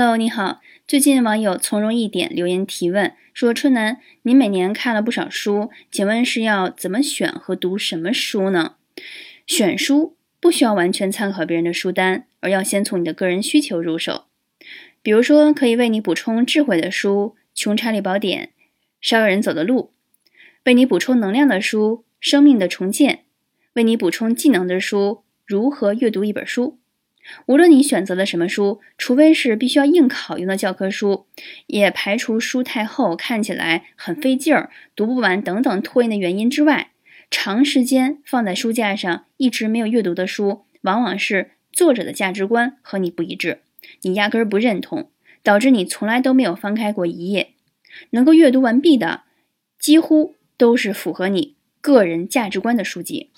Hello，你好。最近网友从容一点留言提问说：“春楠，您每年看了不少书，请问是要怎么选和读什么书呢？选书不需要完全参考别人的书单，而要先从你的个人需求入手。比如说，可以为你补充智慧的书，《穷查理宝典》，少有人走的路；为你补充能量的书，《生命的重建》；为你补充技能的书，《如何阅读一本书》。”无论你选择了什么书，除非是必须要硬考用的教科书，也排除书太厚、看起来很费劲儿、读不完等等拖延的原因之外，长时间放在书架上一直没有阅读的书，往往是作者的价值观和你不一致，你压根儿不认同，导致你从来都没有翻开过一页。能够阅读完毕的，几乎都是符合你个人价值观的书籍。